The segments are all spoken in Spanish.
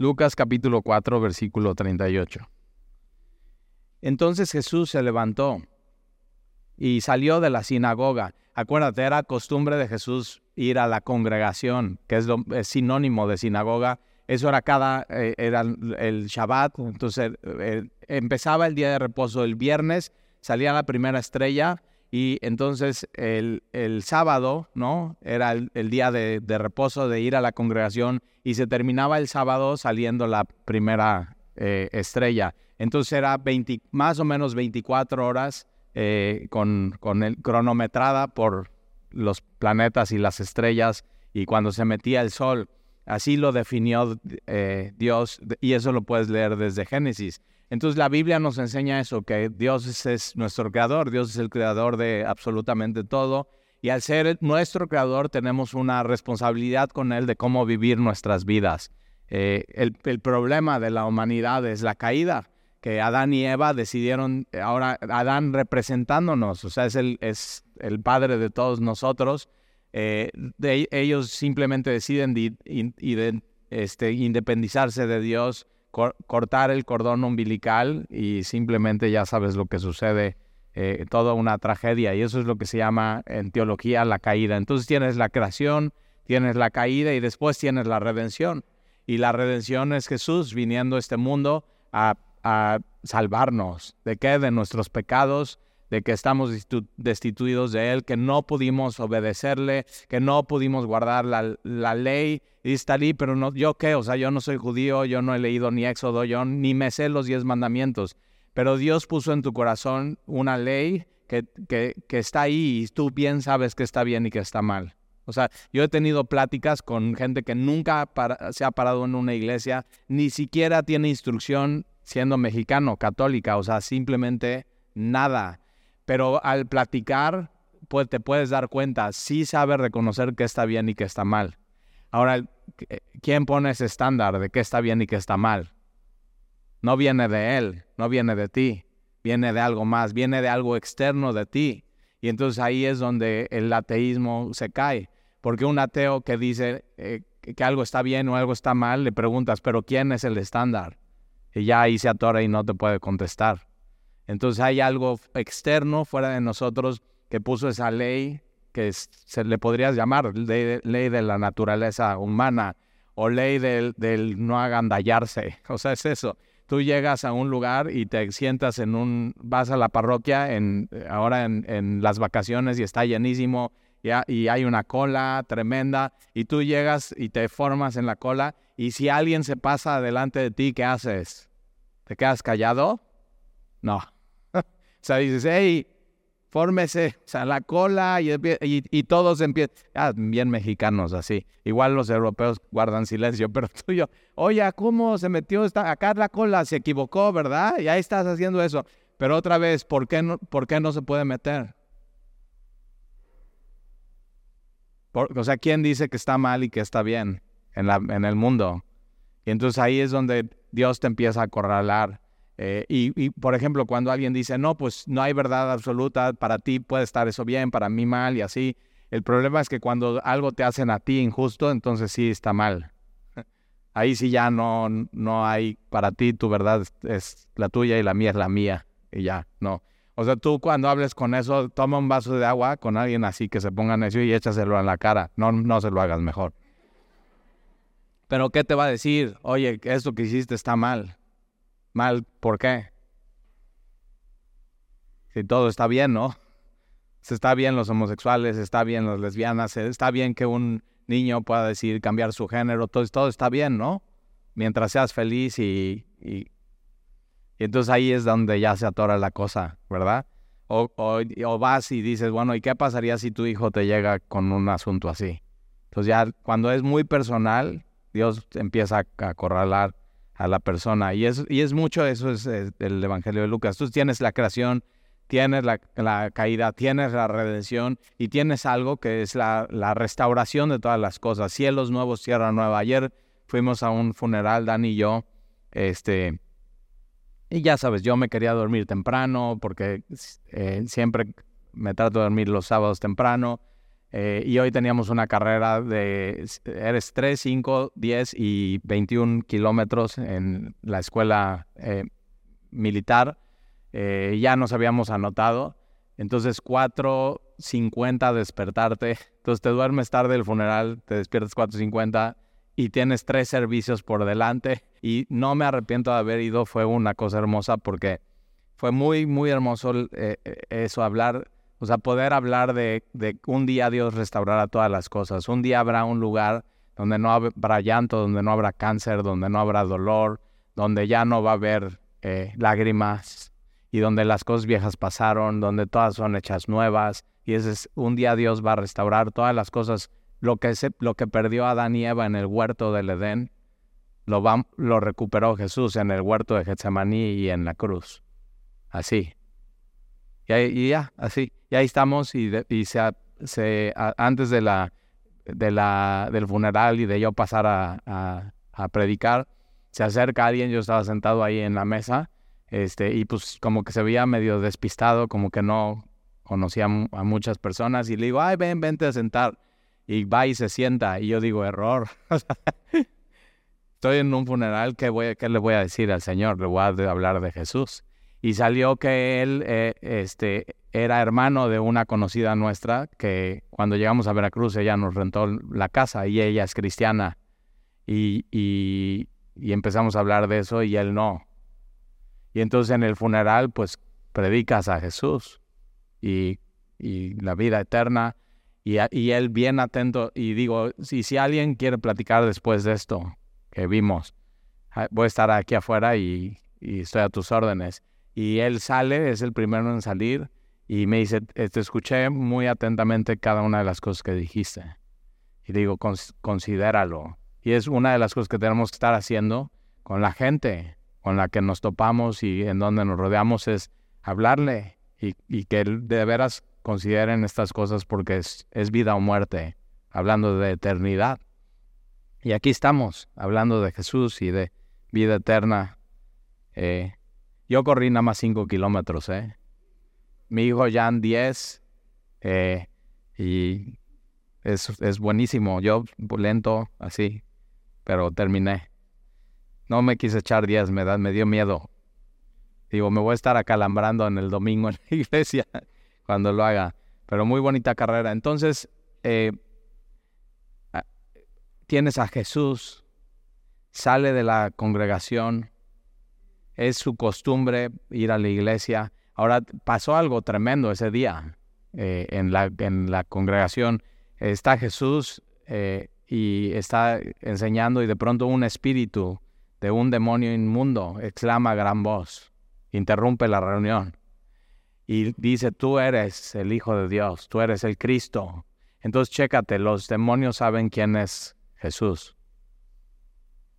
Lucas capítulo 4, versículo 38. Entonces Jesús se levantó y salió de la sinagoga. Acuérdate, era costumbre de Jesús ir a la congregación, que es, lo, sinónimo de sinagoga. Eso era cada, eh, era el Shabbat. Entonces eh, empezaba el día de reposo el viernes, salía la primera estrella y entonces el, sábado, ¿no? Era el, día de, reposo de ir a la congregación y se terminaba el sábado saliendo la primera eh, estrella. Entonces era 20, más o menos 24 horas eh, con, con el, cronometrada por los planetas y las estrellas y cuando se metía el sol. Así lo definió eh, Dios y eso lo puedes leer desde Génesis. Entonces la Biblia nos enseña eso, que Dios es, nuestro creador, Dios es el creador de absolutamente todo. Y al ser nuestro creador tenemos una responsabilidad con Él de cómo vivir nuestras vidas. Eh, el, problema de la humanidad es la caída, que Adán y Eva decidieron, ahora Adán representándonos, o sea, es el, es el padre de todos nosotros, eh, ellos simplemente deciden este, independizarse de Dios cortar el cordón umbilical y simplemente ya sabes lo que sucede, eh, toda una tragedia. Y eso es lo que se llama en teología la caída. Entonces tienes la creación, tienes la caída y después tienes la redención. Y la redención es Jesús viniendo a este mundo a, a salvarnos. ¿De qué? De nuestros pecados de que estamos destituidos de Él, que no pudimos obedecerle, que no pudimos guardar la, la ley. Y está ahí, pero no, yo qué, o sea, yo no soy judío, yo no he leído ni Éxodo, yo ni me sé los diez mandamientos. Pero Dios puso en tu corazón una ley que, que, que está ahí y tú bien sabes que está bien y que está mal. O sea, yo he tenido pláticas con gente que nunca se ha parado en una iglesia, ni siquiera tiene instrucción siendo mexicano, católica, o sea, simplemente nada pero al platicar pues, te puedes dar cuenta, sí sabe reconocer qué está bien y qué está mal. Ahora, ¿quién pone ese estándar de qué está bien y qué está mal? No viene de él, no viene de ti, viene de algo más, viene de algo externo de ti. Y entonces ahí es donde el ateísmo se cae, porque un ateo que dice eh, que algo está bien o algo está mal, le preguntas, pero ¿quién es el estándar? Y ya ahí se atora y no te puede contestar. Entonces hay algo externo fuera de nosotros que puso esa ley que se le podrías llamar ley, de la naturaleza humana o ley del, no agandallarse. O sea, es eso. Tú llegas a un lugar y te sientas en un, vas a la parroquia en, ahora en, las vacaciones y está llenísimo y hay una cola tremenda y tú llegas y te formas en la cola y si alguien se pasa delante de ti, ¿qué haces? ¿Te quedas callado? No. O sea, dices, hey, fórmese, o sea, la cola y, todos empiezan, ah, bien mexicanos así. Igual los europeos guardan silencio, pero tú yo, oye, ¿cómo se metió esta, acá la cola? Se equivocó, ¿verdad? Y ahí estás haciendo eso. Pero otra vez, ¿por qué no, por qué no se puede meter? o sea, ¿quién dice que está mal y que está bien en, en el mundo? Y entonces ahí es donde Dios te empieza a acorralar eh, y, por ejemplo, cuando alguien dice, no, pues no hay verdad absoluta, para ti puede estar eso bien, para mí mal y así. El problema es que cuando algo te hacen a ti injusto, entonces sí está mal. Ahí sí ya no, no hay, para ti tu verdad es, la tuya y la mía es la mía. Y ya, no. O sea, tú cuando hables con eso, toma un vaso de agua con alguien así que se ponga necio y échaselo en la cara. No, no se lo hagas mejor. Pero ¿qué te va a decir? Oye, esto que hiciste está mal. Mal, ¿por qué? Si todo está bien, ¿no? Se está bien los homosexuales, está bien las lesbianas, está bien que un niño pueda decidir cambiar su género, todo, todo está bien, ¿no? Mientras seas feliz y, y, entonces ahí es donde ya se atora la cosa, ¿verdad? O, o, vas y dices, bueno, ¿y qué pasaría si tu hijo te llega con un asunto así? Entonces ya cuando es muy personal, Dios empieza a acorralar a la persona. Y es, y es mucho eso es, el Evangelio de Lucas. Tú tienes la creación, tienes la, caída, tienes la redención y tienes algo que es la, restauración de todas las cosas. Cielos nuevos, tierra nueva. Ayer fuimos a un funeral, Dan y yo, este, y ya sabes, yo me quería dormir temprano porque eh, siempre me trato de dormir los sábados temprano. Eh, y hoy teníamos una carrera de, eres 3, 5, 10 y 21 kilómetros en la escuela eh, militar. Eh, ya nos habíamos anotado. Entonces 4.50 despertarte. Entonces te duermes tarde el funeral, te despiertas 4.50 y tienes tres servicios por delante. Y no me arrepiento de haber ido, fue una cosa hermosa porque fue muy, muy hermoso eso, hablar o sea, poder hablar de, un día Dios restaurará todas las cosas. Un día habrá un lugar donde no habrá llanto, donde no habrá cáncer, donde no habrá dolor, donde ya no va a haber eh, lágrimas y donde las cosas viejas pasaron, donde todas son hechas nuevas. Y ese es un día Dios va a restaurar todas las cosas. Lo que, se, lo que perdió Adán y Eva en el huerto del Edén, lo, va, lo recuperó Jesús en el huerto de Getsemaní y en la cruz. Así. Y, ya, así. Y ahí estamos y, y se, antes de la, de del funeral y de yo pasar a, a, predicar, se acerca alguien, yo estaba sentado ahí en la mesa, este, y pues como que se veía medio despistado, como que no conocía a muchas personas, y le digo, ay, ven, vente a sentar. Y va y se sienta, y yo digo, error. Estoy en un funeral, ¿qué, voy, ¿qué le voy a decir al Señor? Le voy a hablar de Jesús y salió que él eh, este, era hermano de una conocida nuestra que cuando llegamos a Veracruz ella nos rentó la casa y ella es cristiana y, y, empezamos a hablar de eso y él no. Y entonces en el funeral pues predicas a Jesús y, y la vida eterna y, y, él bien atento y digo, si, si alguien quiere platicar después de esto que vimos, ah, voy a estar aquí afuera y, y estoy a tus órdenes. Y él sale, es el primero en salir, y me dice, te escuché muy atentamente cada una de las cosas que dijiste. Y digo, considéralo. Y es una de las cosas que tenemos que estar haciendo con la gente con la que nos topamos y en donde nos rodeamos, es hablarle y, que de veras consideren estas cosas porque es, es vida o muerte, hablando de eternidad. Y aquí estamos, hablando de Jesús y de vida eterna. Eh, yo corrí nada más 5 kilómetros, ¿eh? Mi hijo Jan 10 eh, y es, es buenísimo. Yo lento, así, pero terminé. No me quise echar 10, me, da, me dio miedo. Digo, me voy a estar acalambrando en el domingo en la iglesia cuando lo haga. Pero muy bonita carrera. Entonces, eh, tienes a Jesús, sale de la congregación, es su costumbre ir a la iglesia. Ahora pasó algo tremendo ese día eh, en, la, en la congregación. Está Jesús eh, y está enseñando y de pronto un espíritu de un demonio inmundo exclama gran voz, interrumpe la reunión y dice, tú eres el Hijo de Dios, tú eres el Cristo. Entonces chécate, los demonios saben quién es Jesús.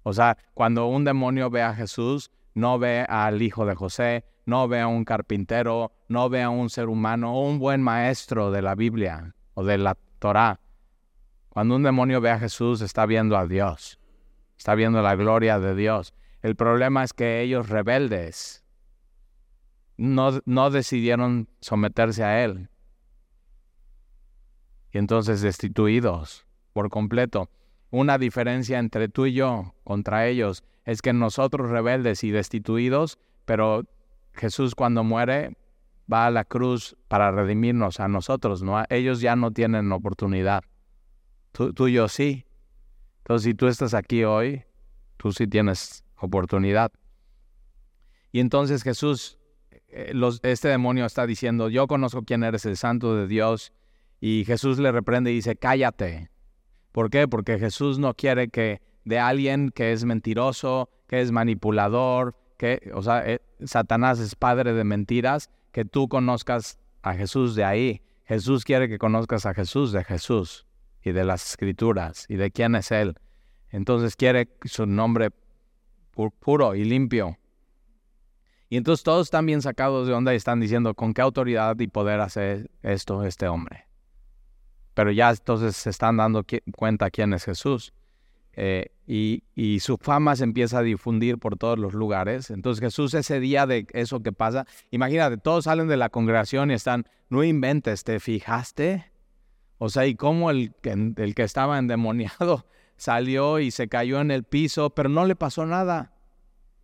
O sea, cuando un demonio ve a Jesús, no ve al hijo de José, no ve a un carpintero, no ve a un ser humano o un buen maestro de la Biblia o de la Torá. Cuando un demonio ve a Jesús, está viendo a Dios, está viendo la gloria de Dios. El problema es que ellos rebeldes no, no decidieron someterse a Él. Y entonces destituidos por completo. Una diferencia entre tú y yo contra ellos es que nosotros rebeldes y destituidos, pero Jesús cuando muere va a la cruz para redimirnos a nosotros, ¿no? Ellos ya no tienen oportunidad. Tú, y yo sí. Entonces, si tú estás aquí hoy, tú sí tienes oportunidad. Y entonces Jesús, eh, este demonio está diciendo, yo conozco quién eres el santo de Dios. Y Jesús le reprende y dice, cállate. ¿Por qué? Porque Jesús no quiere que de alguien que es mentiroso, que es manipulador, que, o sea, eh, Satanás es padre de mentiras, que tú conozcas a Jesús de ahí. Jesús quiere que conozcas a Jesús de Jesús y de las escrituras y de quién es Él. Entonces quiere su nombre puro y limpio. Y entonces todos están bien sacados de onda y están diciendo, ¿con qué autoridad y poder hace esto este hombre? Pero ya entonces se están dando cuenta quién es Jesús. Eh, y, su fama se empieza a difundir por todos los lugares. Entonces Jesús ese día de eso que pasa, imagínate, todos salen de la congregación y están, no inventes, ¿te fijaste? O sea, y cómo el, el que estaba endemoniado salió y se cayó en el piso, pero no le pasó nada,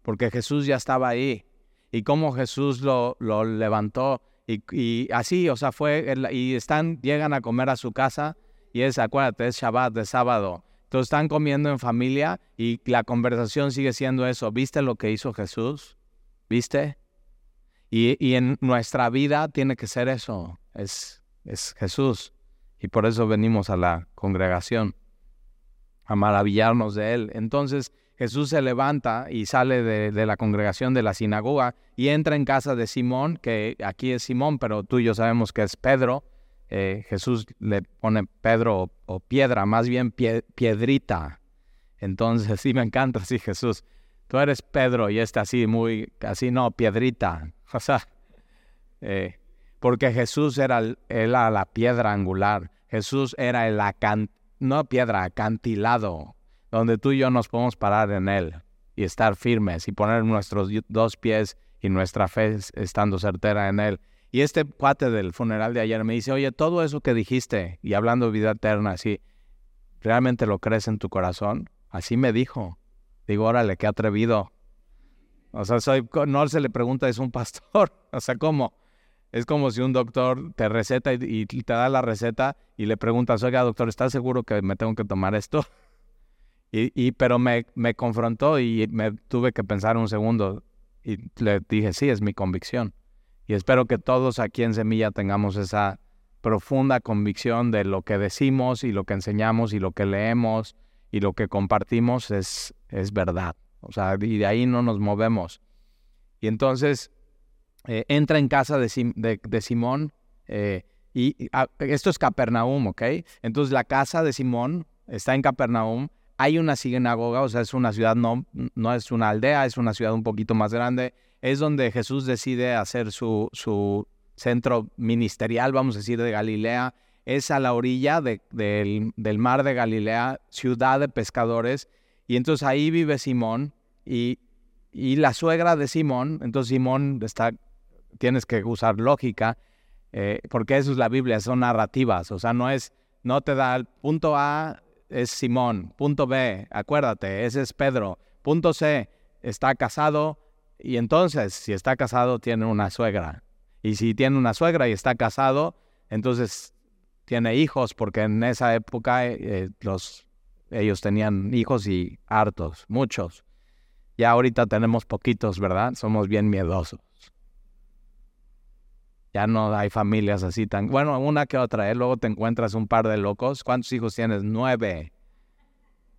porque Jesús ya estaba ahí. Y cómo Jesús lo, lo levantó. Y, así, o sea, fue, y están, llegan a comer a su casa, y es, acuérdate, es Shabbat, de sábado. Entonces están comiendo en familia y la conversación sigue siendo eso. ¿Viste lo que hizo Jesús? ¿Viste? Y, y en nuestra vida tiene que ser eso, es, es Jesús. Y por eso venimos a la congregación, a maravillarnos de Él. Entonces Jesús se levanta y sale de, la congregación de la sinagoga y entra en casa de Simón, que aquí es Simón, pero tú y yo sabemos que es Pedro. Eh, Jesús le pone Pedro o, piedra, más bien piedrita. Entonces sí me encanta, sí Jesús. Tú eres Pedro y está así muy, así no, piedrita. O sea, eh, porque Jesús era, la piedra angular. Jesús era el acant, no piedra, acantilado, donde tú y yo nos podemos parar en él y estar firmes y poner nuestros dos pies y nuestra fe estando certera en él. Y este cuate del funeral de ayer me dice, oye, todo eso que dijiste y hablando de vida eterna, así, ¿realmente lo crees en tu corazón? Así me dijo. Digo, órale, qué atrevido. O sea, soy, no se le pregunta, es un pastor. O sea, ¿cómo? Es como si un doctor te receta y, te da la receta y le preguntas, oiga, doctor, ¿estás seguro que me tengo que tomar esto? Y, pero me, me confrontó y me tuve que pensar un segundo y le dije, sí, es mi convicción. Y espero que todos aquí en Semilla tengamos esa profunda convicción de lo que decimos y lo que enseñamos y lo que leemos y lo que compartimos es, es verdad. O sea, y de ahí no nos movemos. Y entonces eh, entra en casa de, Simón eh, y, ah, esto es Capernaum, ¿ok? Entonces la casa de Simón está en Capernaum, hay una sinagoga, o sea, es una ciudad, no, no es una aldea, es una ciudad un poquito más grande, es donde Jesús decide hacer su, su centro ministerial, vamos a decir, de Galilea, es a la orilla del, del mar de Galilea, ciudad de pescadores, y entonces ahí vive Simón y, y la suegra de Simón, entonces Simón está tienes que usar lógica, eh, porque eso es la Biblia, son narrativas, o sea, no es, no te da el punto A es Simón, punto B, acuérdate, ese es Pedro, punto C, está casado, y entonces, si está casado, tiene una suegra, y si tiene una suegra y está casado, entonces tiene hijos, porque en esa época eh, los, ellos tenían hijos y hartos, muchos. Ya ahorita tenemos poquitos, ¿verdad? Somos bien miedosos. Ya no hay familias así tan... Bueno, una que otra, ¿eh? Luego te encuentras un par de locos. ¿Cuántos hijos tienes? Nueve.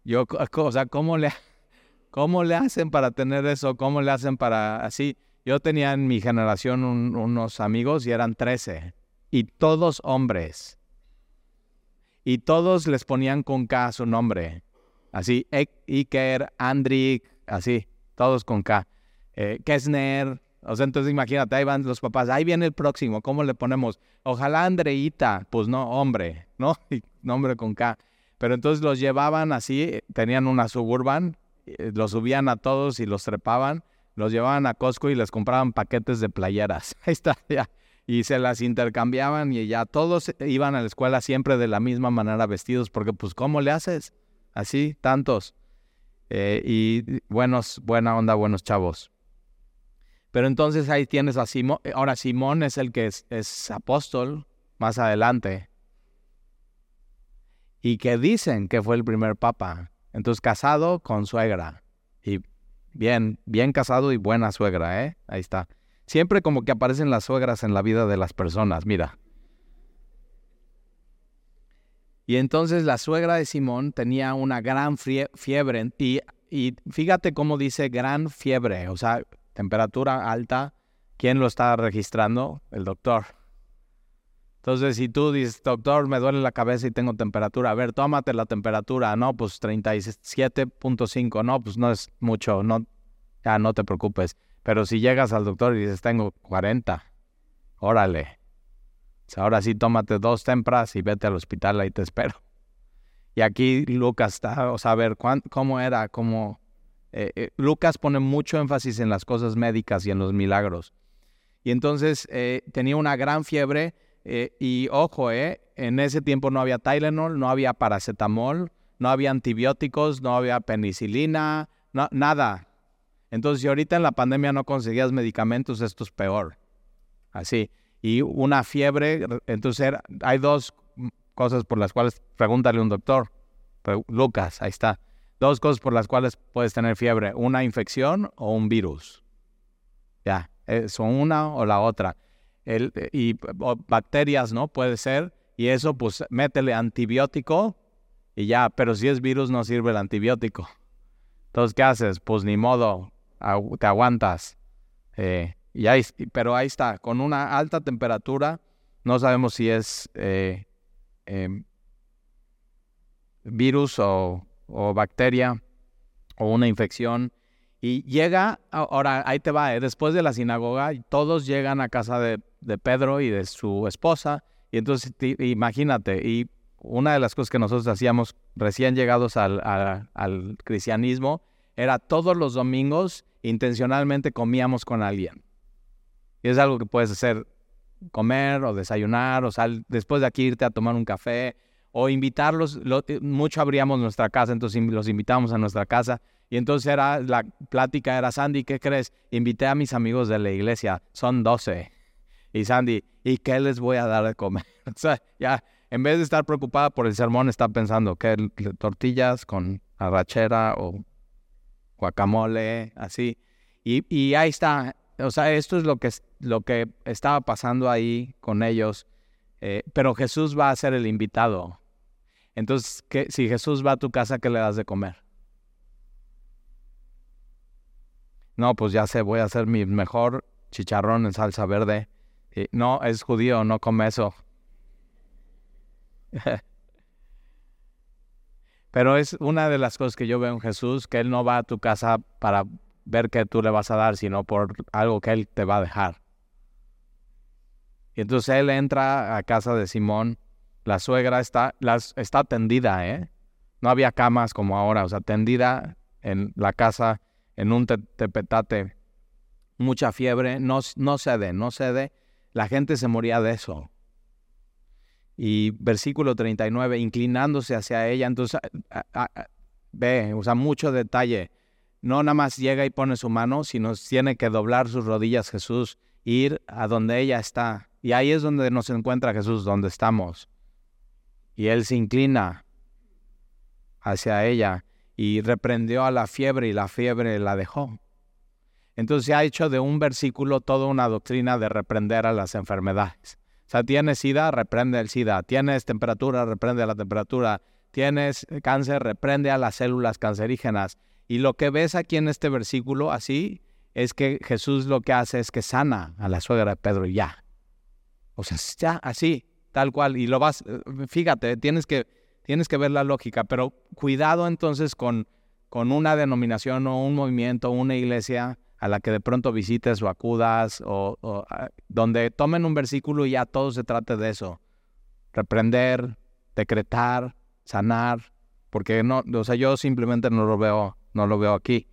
Yo, o sea, ¿cómo le, ¿cómo le hacen para tener eso? ¿Cómo le hacen para así? Yo tenía en mi generación unos amigos y eran trece. Y todos hombres. Y todos les ponían con K su nombre. Así, Iker, Andrik, así, todos con K. Eh, Kessner, o sea, entonces imagínate, ahí van los papás, ahí viene el próximo, ¿cómo le ponemos? Ojalá Andreita, pues no, hombre, ¿no? nombre con K. Pero entonces los llevaban así, tenían una suburban, eh, los subían a todos y los trepaban, los llevaban a Costco y les compraban paquetes de playeras. Ahí está, ya. Y se las intercambiaban y ya todos iban a la escuela siempre de la misma manera vestidos, porque pues ¿cómo le haces? Así, tantos. Eh, y buenos, buena onda, buenos chavos. Pero entonces ahí tienes a Simón. Eh, ahora Simón es el que es, apóstol más adelante. Y que dicen que fue el primer papa. Entonces casado con suegra. Y bien, bien casado y buena suegra, ¿eh? Ahí está. Siempre como que aparecen las suegras en la vida de las personas, mira. Y entonces la suegra de Simón tenía una gran fiebre y, y fíjate cómo dice gran fiebre, o sea, temperatura alta, ¿quién lo está registrando? El doctor. Entonces, si tú dices, doctor, me duele la cabeza y tengo temperatura, a ver, tómate la temperatura, no, pues 37.5, no, pues no es mucho, no, ya no te preocupes. Pero si llegas al doctor y dices, tengo 40, órale. ahora sí, tómate dos tempras y vete al hospital, ahí te espero. Y aquí Lucas está, o sea, a ver, ¿cómo era? ¿Cómo, eh, eh, Lucas pone mucho énfasis en las cosas médicas y en los milagros. Y entonces eh, tenía una gran fiebre, y ojo, en ese tiempo no había Tylenol, no había paracetamol, no había antibióticos, no había penicilina, nada. Entonces, si ahorita en la pandemia no conseguías medicamentos, esto es peor. Así. Y una fiebre, entonces hay dos cosas por las cuales, pregúntale a un doctor. Lucas, ahí está. Dos cosas por las cuales puedes tener fiebre, una infección o un virus. Ya, son una o la otra. El, y bacterias, ¿no? Puede ser. Y eso, pues, métele antibiótico y ya. Pero si es virus, no sirve el antibiótico. Entonces, ¿qué haces? Pues ni modo, te aguantas. Eh, y ahí, pero ahí está, con una alta temperatura, no sabemos si es eh, em, virus o, bacteria o una infección. Y llega, ahora ahí te va, eh, después de la sinagoga, todos llegan a casa de, Pedro y de su esposa. Y entonces imagínate, y una de las cosas que nosotros hacíamos recién llegados al, al cristianismo era todos los domingos intencionalmente comíamos con alguien. Y es algo que puedes hacer, comer o desayunar o sal, después de aquí irte a tomar un café o invitarlos. mucho abríamos nuestra casa, entonces los invitamos a nuestra casa. Y entonces era, la plática era, Sandy, ¿qué crees? Invité a mis amigos de la iglesia, son 12. Y Sandy, ¿y qué les voy a dar de comer? o sea, ya, en vez de estar preocupada por el sermón, está pensando, ¿qué? Tortillas con arrachera o guacamole, así. Y, y ahí está, o sea, esto es lo que, lo que estaba pasando ahí con ellos. Eh, pero Jesús va a ser el invitado. Entonces, ¿qué, si Jesús va a tu casa, ¿qué le das de comer? No, pues ya sé, voy a hacer mi mejor chicharrón en salsa verde. no, es judío, no come eso. Pero es una de las cosas que yo veo en Jesús, que Él no va a tu casa para ver qué tú le vas a dar, sino por algo que Él te va a dejar. Y entonces Él entra a casa de Simón, la suegra está, las, está tendida, ¿eh? No había camas como ahora, o sea, tendida en la casa, en un tepetate, mucha fiebre, no, no cede, no cede. La gente se moría de eso. Y versículo 39, inclinándose hacia ella, entonces ve, o sea, mucho detalle. No nada más llega y pone su mano, sino tiene que doblar sus rodillas Jesús, ir a donde ella está. Y ahí es donde nos encuentra Jesús, donde estamos. Y él se inclina hacia ella y reprendió a la fiebre y la fiebre la dejó. Entonces ha hecho de un versículo toda una doctrina de reprender a las enfermedades. O sea, tienes sida, reprende el sida. Tienes temperatura, reprende la temperatura. Tienes cáncer, reprende a las células cancerígenas. Y lo que ves aquí en este versículo, así, es que Jesús lo que hace es que sana a la suegra de Pedro y ya. O sea, ya, así, tal cual. Y lo vas, fíjate, tienes que, tienes que ver la lógica, pero cuidado entonces con, con una denominación o un movimiento, una iglesia a la que de pronto visites o acudas, o, ah, donde tomen un versículo y ya todo se trate de eso. Reprender, decretar, sanar, porque no, o sea, yo simplemente no lo veo, no lo veo aquí.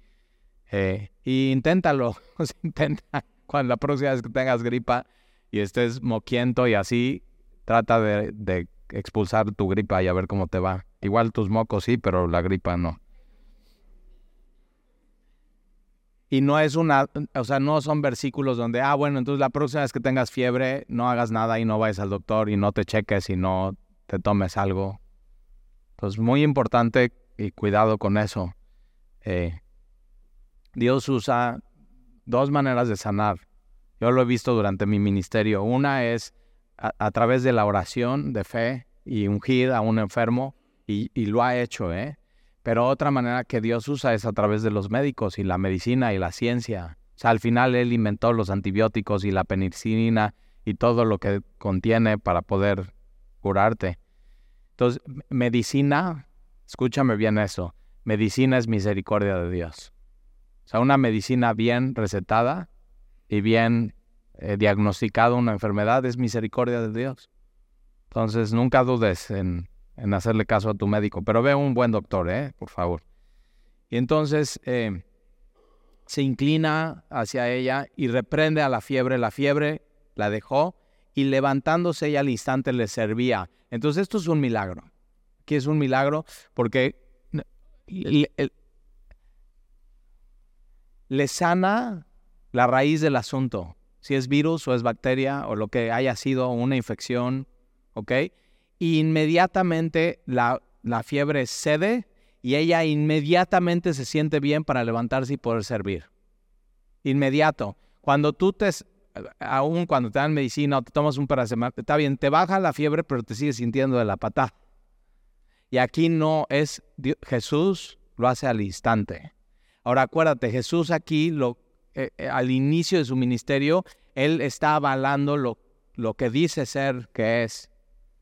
Eh, y inténtalo, intenta cuando la próxima vez que tengas gripa y estés moquiento y así, trata de, expulsar tu gripa y a ver cómo te va. Igual tus mocos sí, pero la gripa no. Y no es una, o sea, no son versículos donde, ah, bueno, entonces la próxima vez que tengas fiebre, no hagas nada y no vayas al doctor y no te cheques y no te tomes algo. Entonces, muy importante y cuidado con eso. Eh, Dios usa dos maneras de sanar. Yo lo he visto durante mi ministerio. Una es a, través de la oración de fe y ungir a un enfermo y, y lo ha hecho, ¿eh? Pero otra manera que Dios usa es a través de los médicos y la medicina y la ciencia. O sea, al final Él inventó los antibióticos y la penicilina y todo lo que contiene para poder curarte. Entonces, medicina, escúchame bien eso, medicina es misericordia de Dios. O sea, una medicina bien recetada y bien diagnosticada una enfermedad es misericordia de Dios. Entonces, nunca dudes en en hacerle caso a tu médico, pero ve un buen doctor, ¿eh? por favor. Y entonces eh, se inclina hacia ella y reprende a la fiebre. La fiebre la dejó y levantándose ella al instante le servía. Entonces esto es un milagro. Aquí es un milagro porque le sana la raíz del asunto, si es virus o es bacteria o lo que haya sido una infección, ¿ok? inmediatamente la, la fiebre cede y ella inmediatamente se siente bien para levantarse y poder servir. Inmediato. Cuando tú te, aún cuando te dan medicina o te tomas un paracetamol, está bien, te baja la fiebre, pero te sigues sintiendo de la patada. Y aquí no es Jesús lo hace al instante. Ahora acuérdate, Jesús aquí lo, eh, eh, al inicio de su ministerio, él está avalando lo, lo que dice ser que es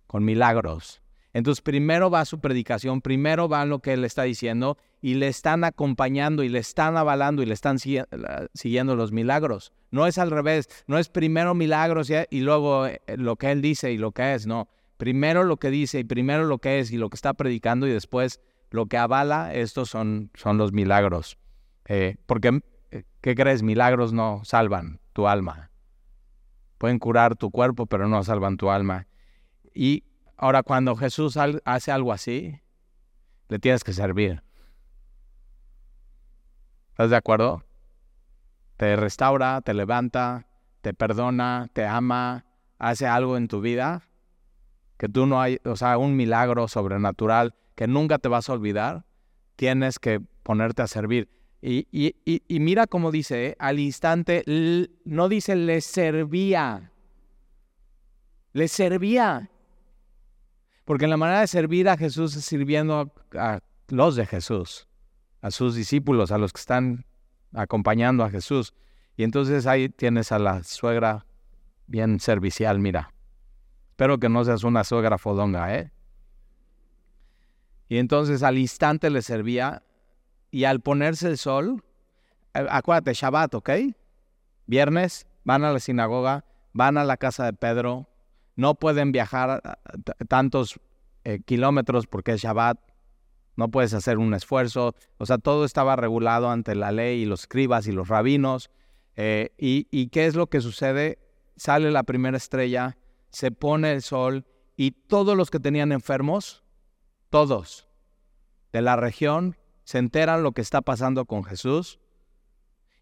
con milagros. Entonces primero va su predicación, primero va lo que él está diciendo y le están acompañando y le están avalando y le están siguiendo los milagros. No es al revés, no es primero milagros y luego eh, lo que él dice y lo que es, no. Primero lo que dice y primero lo que es y lo que está predicando y después lo que avala, estos son, son los milagros. Porque, ¿qué crees? Milagros no salvan tu alma. Pueden curar tu cuerpo, pero no salvan tu alma. Y ahora cuando Jesús hace algo así, le tienes que servir. ¿Estás de acuerdo? Te restaura, te levanta, te perdona, te ama, hace algo en tu vida que tú no hay, o sea, un milagro sobrenatural que nunca te vas a olvidar, tienes que ponerte a servir. Y, y, mira cómo dice, ¿eh? al instante, no dice le servía, le servía. Porque la manera de servir a Jesús es sirviendo a, los de Jesús, a sus discípulos, a los que están acompañando a Jesús. Y entonces ahí tienes a la suegra bien servicial, mira. Espero que no seas una suegra fodonga, ¿eh? Y entonces al instante le servía y al ponerse el sol, acuérdate, Shabbat, ¿ok? Viernes, van a la sinagoga, van a la casa de Pedro, no pueden viajar tantos eh, kilómetros porque es Shabbat, no puedes hacer un esfuerzo, o sea, todo estaba regulado ante la ley y los escribas y los rabinos. Eh, y, ¿Y qué es lo que sucede? Sale la primera estrella, se pone el sol y todos los que tenían enfermos, todos de la región, se enteran lo que está pasando con Jesús.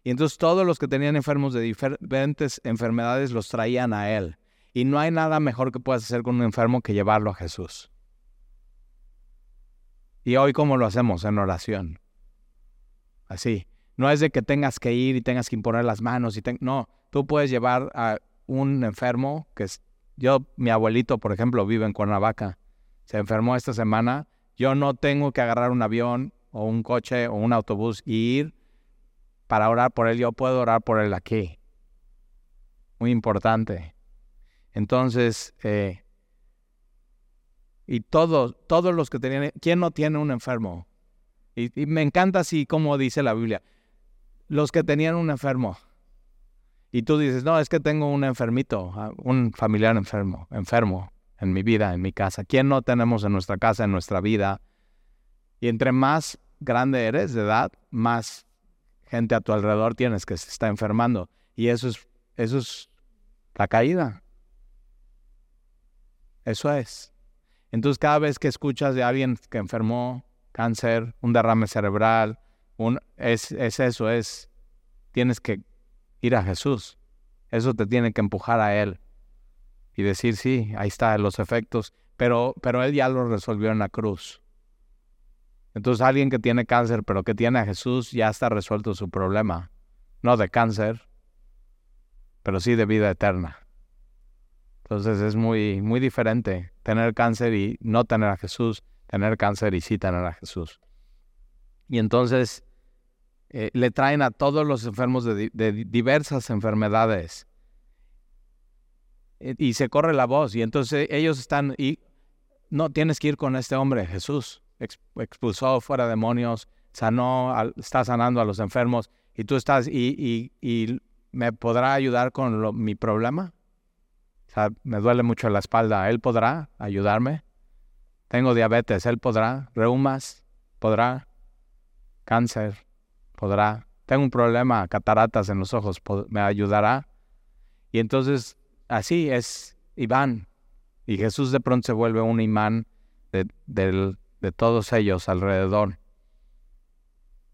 Y entonces todos los que tenían enfermos de diferentes enfermedades los traían a Él. Y no hay nada mejor que puedas hacer con un enfermo que llevarlo a Jesús. Y hoy, ¿cómo lo hacemos? En oración. Así. No es de que tengas que ir y tengas que imponer las manos. Y No, tú puedes llevar a un enfermo que. Yo, mi abuelito, por ejemplo, vive en Cuernavaca. Se enfermó esta semana. Yo no tengo que agarrar un avión o un coche o un autobús y ir para orar por él. Yo puedo orar por él aquí. Muy importante. Entonces, eh, y todos, todos los que tenían, ¿quién no tiene un enfermo? Y, me encanta así como dice la Biblia, los que tenían un enfermo. Y tú dices, no, es que tengo un enfermito, ah, un familiar enfermo, enfermo en mi vida, en mi casa. ¿Quién no tenemos en nuestra casa, en nuestra vida? Y entre más grande eres de edad, más gente a tu alrededor tienes que se está enfermando. Y eso es, eso es la caída. Eso es. Entonces cada vez que escuchas de alguien que enfermó, cáncer, un derrame cerebral, un, es, es eso, es, tienes que ir a Jesús. Eso te tiene que empujar a Él y decir, sí, ahí están los efectos, pero, pero Él ya lo resolvió en la cruz. Entonces alguien que tiene cáncer, pero que tiene a Jesús, ya está resuelto su problema. No de cáncer, pero sí de vida eterna. Entonces es muy, muy diferente tener cáncer y no tener a Jesús, tener cáncer y sí tener a Jesús. Y entonces eh, le traen a todos los enfermos de, diversas enfermedades. Y, y, se corre la voz. Y entonces ellos están, y no, tienes que ir con este hombre, Jesús. Expulsó fuera demonios, sanó, está sanando a los enfermos. Y tú estás, y, y, me podrá ayudar con mi problema sea, me duele mucho la espalda, ¿él podrá ayudarme? Tengo diabetes, ¿él podrá? Reumas, ¿podrá? Cáncer, ¿podrá? Tengo un problema, cataratas en los ojos, ¿me ayudará? Y entonces, así es, y van. Y Jesús de pronto se vuelve un imán de, de todos ellos alrededor.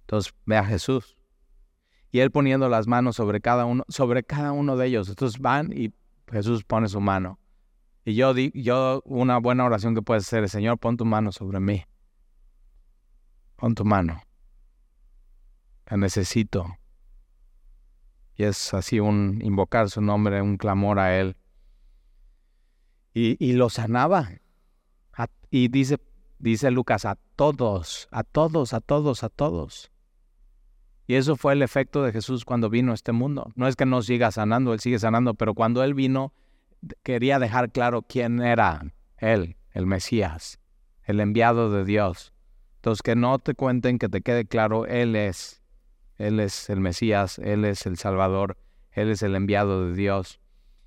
Entonces ve a Jesús. Y él poniendo las manos sobre cada uno, sobre cada uno de ellos. Entonces van y Jesús pone su mano. Y yo, yo una buena oración que puede ser, Señor, pon tu mano sobre mí. Pon tu mano. La necesito. Y es así un invocar su nombre, un clamor a Él. Y, y lo sanaba. y dice, dice Lucas, a todos, a todos, a todos, a todos. Y eso fue el efecto de Jesús cuando vino a este mundo. No es que no siga sanando, Él sigue sanando, pero cuando Él vino, quería dejar claro quién era Él, el Mesías, el enviado de Dios. Entonces, que no te cuenten, que te quede claro, Él es. Él es el Mesías, Él es el Salvador, Él es el enviado de Dios.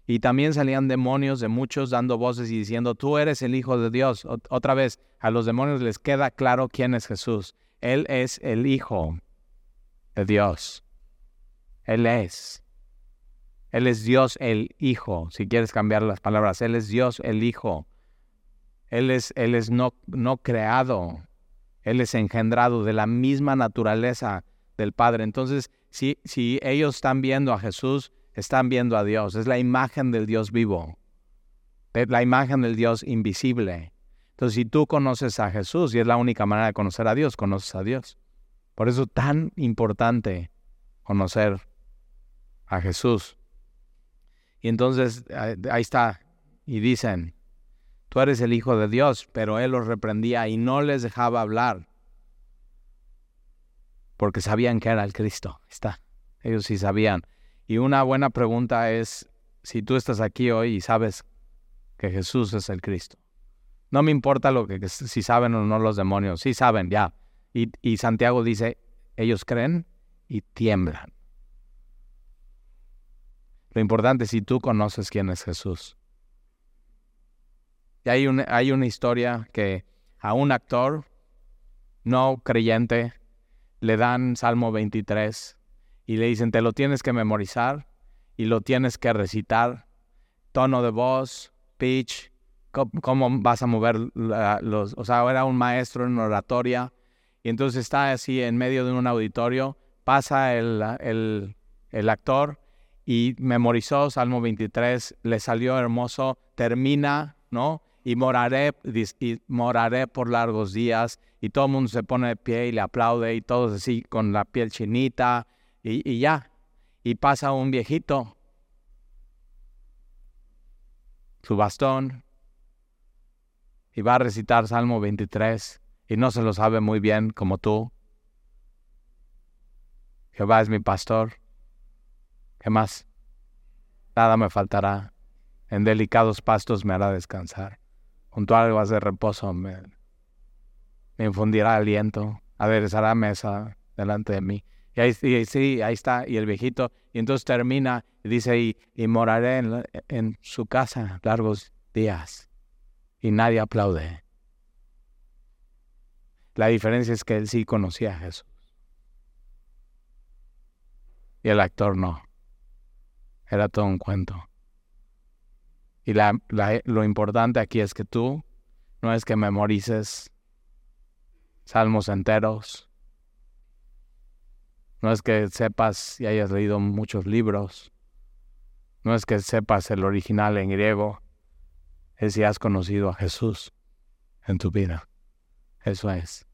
Y también salían demonios de muchos dando voces y diciendo, tú eres el Hijo de Dios. otra vez, a los demonios les queda claro quién es Jesús. Él es el Hijo de Dios. Él es. Él es Dios el Hijo, si quieres cambiar las palabras. Él es Dios el Hijo. Él es, él es no, no creado. Él es engendrado de la misma naturaleza del Padre. Entonces, si, si ellos están viendo a Jesús, están viendo a Dios. Es la imagen del Dios vivo. La imagen del Dios invisible. Entonces, si tú conoces a Jesús, y es la única manera de conocer a Dios, conoces a Dios. Por eso es tan importante conocer a Jesús. Y entonces ahí está. Y dicen, tú eres el Hijo de Dios, pero Él los reprendía y no les dejaba hablar. Porque sabían que era el Cristo. Está. Ellos sí sabían. Y una buena pregunta es, si tú estás aquí hoy y sabes que Jesús es el Cristo. No me importa lo que si saben o no los demonios, sí saben, ya. Y, Santiago dice, ellos creen y tiemblan. Lo importante es si tú conoces quién es Jesús. Y hay, hay una historia que a un actor no creyente le dan Salmo 23 y le dicen, te lo tienes que memorizar y lo tienes que recitar, tono de voz, pitch, cómo, vas a mover los... O sea, era un maestro en oratoria. Y entonces está así en medio de un auditorio, pasa el, el, el actor y memorizó Salmo 23, le salió hermoso, termina, ¿no? Y moraré, y moraré por largos días, y todo el mundo se pone de pie y le aplaude, y todos así con la piel chinita, y, ya. Y pasa un viejito, su bastón, y va a recitar Salmo 23, y no se lo sabe muy bien como tú. Jehová es mi pastor ¿Qué más? Nada me faltará. En delicados pastos me hará descansar. Junto a aguas de reposo me, infundirá aliento. Aderezará mesa delante de mí. Y ahí, sí, ahí está. Y el viejito. Y entonces termina y dice, y, y moraré en, en su casa largos días. Y nadie aplaude. La diferencia es que él sí conocía a Jesús. Y el actor no. Era todo un cuento. Y la, lo importante aquí es que tú no es que memorices salmos enteros, no es que sepas y hayas leído muchos libros, no es que sepas el original en griego, es si has conocido a Jesús en tu vida. Eso es.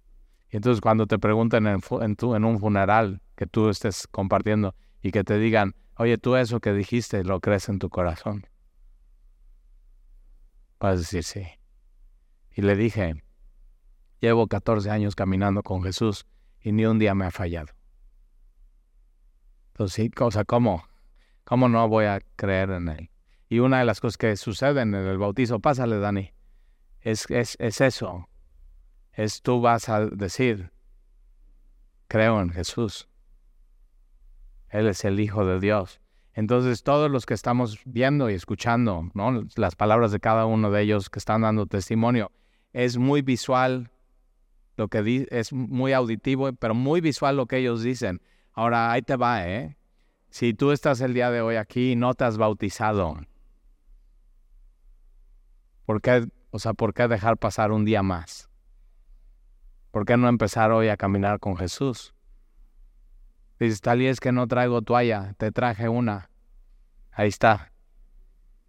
Y entonces cuando te pregunten en, en, tu, en un funeral que tú estés compartiendo y que te digan, Oye, tú eso que dijiste lo crees en tu corazón. Vas a decir sí. Y le dije, llevo 14 años caminando con Jesús y ni un día me ha fallado. Entonces, sí, cosa, ¿cómo? ¿Cómo no voy a creer en Él? Y una de las cosas que suceden en el bautizo, pásale, Dani, es, es, es eso. Es tú vas a decir, creo en Jesús. Él es el Hijo de Dios. Entonces, todos los que estamos viendo y escuchando, ¿no? las palabras de cada uno de ellos que están dando testimonio, es muy visual lo que es muy auditivo, pero muy visual lo que ellos dicen. Ahora, ahí te va, ¿eh? Si tú estás el día de hoy aquí y no te has bautizado, ¿Por qué, o sea, por qué dejar pasar un día más? ¿Por qué no empezar hoy a caminar con Jesús? Dices, tal y es que no traigo toalla, te traje una. Ahí está.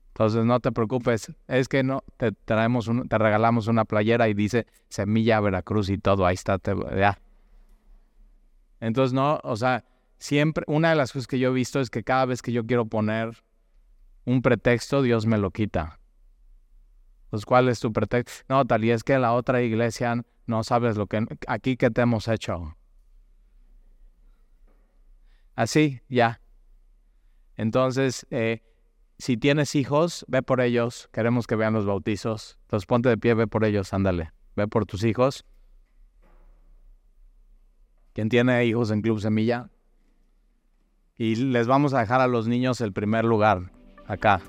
Entonces no te preocupes, es que no te traemos te regalamos una playera y dice Semilla Veracruz y todo, ahí está, te, ya. Entonces no, o sea, siempre una de las cosas que yo he visto es que cada vez que yo quiero poner un pretexto, Dios me lo quita. Pues ¿cuál es tu pretexto? No, tal y es que la otra iglesia no sabes lo que aquí que te hemos hecho. Así, ya. Entonces, eh, si tienes hijos, ve por ellos. Queremos que vean los bautizos. Entonces ponte de pie, ve por ellos, ándale. Ve por tus hijos. ¿Quién tiene hijos en Club Semilla? Y les vamos a dejar a los niños el primer lugar, acá.